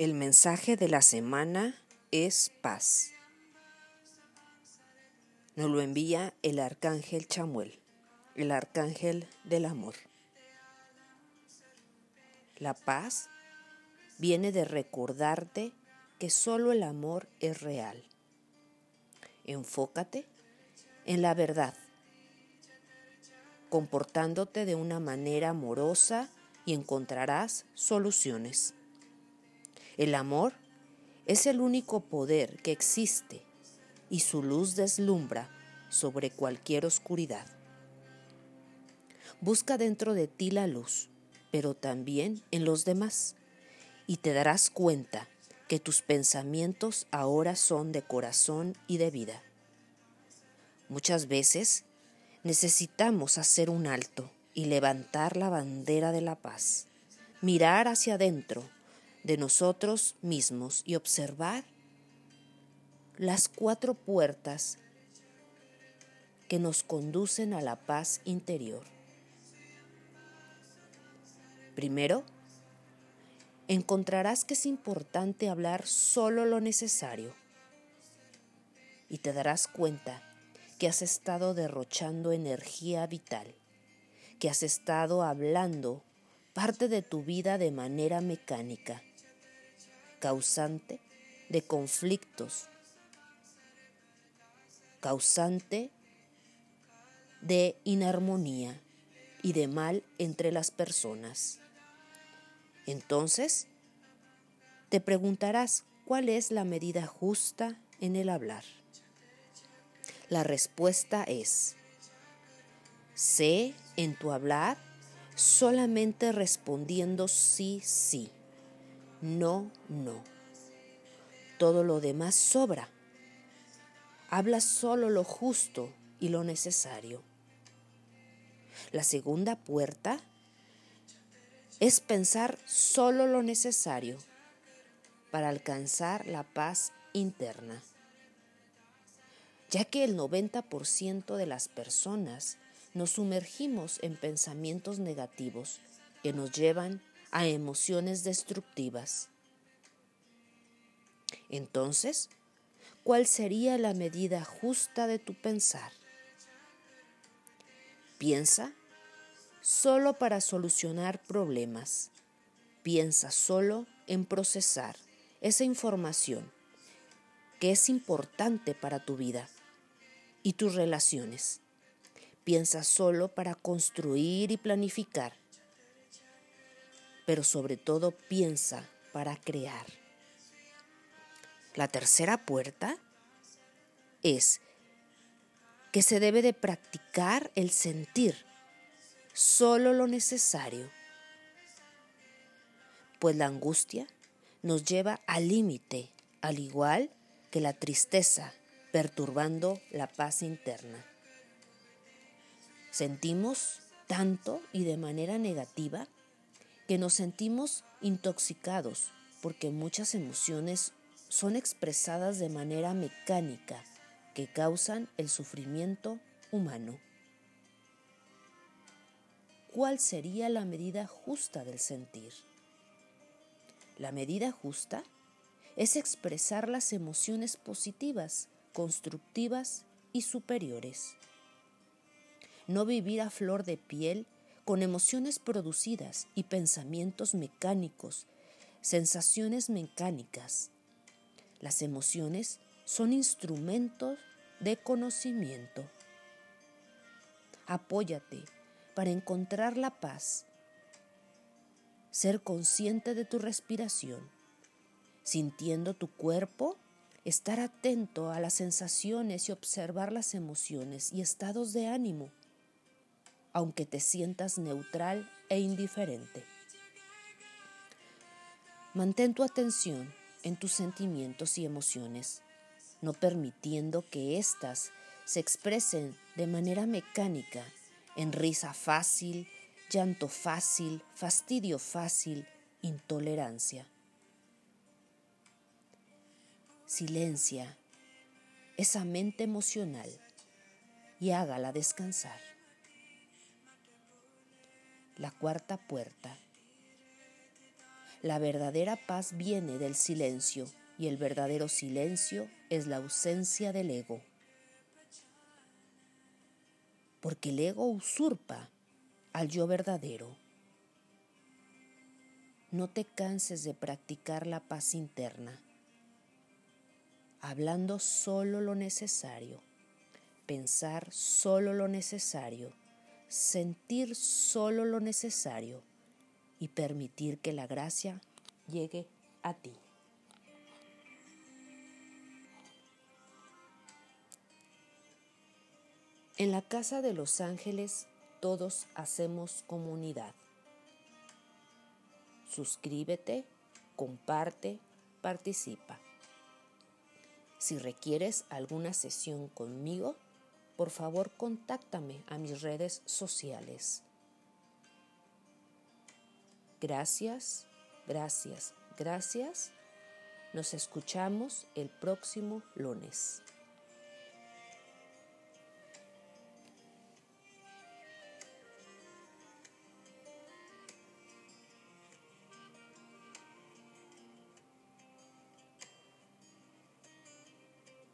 El mensaje de la semana es paz. Nos lo envía el arcángel Chamuel, el arcángel del amor. La paz viene de recordarte que solo el amor es real. Enfócate en la verdad, comportándote de una manera amorosa y encontrarás soluciones. El amor es el único poder que existe y su luz deslumbra sobre cualquier oscuridad. Busca dentro de ti la luz, pero también en los demás, y te darás cuenta que tus pensamientos ahora son de corazón y de vida. Muchas veces necesitamos hacer un alto y levantar la bandera de la paz, mirar hacia adentro de nosotros mismos y observar las cuatro puertas que nos conducen a la paz interior. Primero, encontrarás que es importante hablar solo lo necesario y te darás cuenta que has estado derrochando energía vital, que has estado hablando parte de tu vida de manera mecánica causante de conflictos, causante de inarmonía y de mal entre las personas. Entonces, te preguntarás cuál es la medida justa en el hablar. La respuesta es, sé en tu hablar solamente respondiendo sí, sí no, no. Todo lo demás sobra. Habla solo lo justo y lo necesario. La segunda puerta es pensar solo lo necesario para alcanzar la paz interna, ya que el 90% de las personas nos sumergimos en pensamientos negativos que nos llevan a emociones destructivas. Entonces, ¿cuál sería la medida justa de tu pensar? Piensa solo para solucionar problemas. Piensa solo en procesar esa información que es importante para tu vida y tus relaciones. Piensa solo para construir y planificar pero sobre todo piensa para crear. La tercera puerta es que se debe de practicar el sentir solo lo necesario, pues la angustia nos lleva al límite, al igual que la tristeza, perturbando la paz interna. Sentimos tanto y de manera negativa que nos sentimos intoxicados porque muchas emociones son expresadas de manera mecánica que causan el sufrimiento humano. ¿Cuál sería la medida justa del sentir? La medida justa es expresar las emociones positivas, constructivas y superiores. No vivir a flor de piel con emociones producidas y pensamientos mecánicos, sensaciones mecánicas. Las emociones son instrumentos de conocimiento. Apóyate para encontrar la paz. Ser consciente de tu respiración, sintiendo tu cuerpo, estar atento a las sensaciones y observar las emociones y estados de ánimo aunque te sientas neutral e indiferente. Mantén tu atención en tus sentimientos y emociones, no permitiendo que éstas se expresen de manera mecánica en risa fácil, llanto fácil, fastidio fácil, intolerancia. Silencia esa mente emocional y hágala descansar. La cuarta puerta. La verdadera paz viene del silencio y el verdadero silencio es la ausencia del ego. Porque el ego usurpa al yo verdadero. No te canses de practicar la paz interna, hablando solo lo necesario, pensar solo lo necesario, sentir solo lo necesario y permitir que la gracia llegue a ti. En la casa de los ángeles todos hacemos comunidad. Suscríbete, comparte, participa. Si requieres alguna sesión conmigo, por favor contáctame a mis redes sociales. Gracias, gracias, gracias. Nos escuchamos el próximo lunes.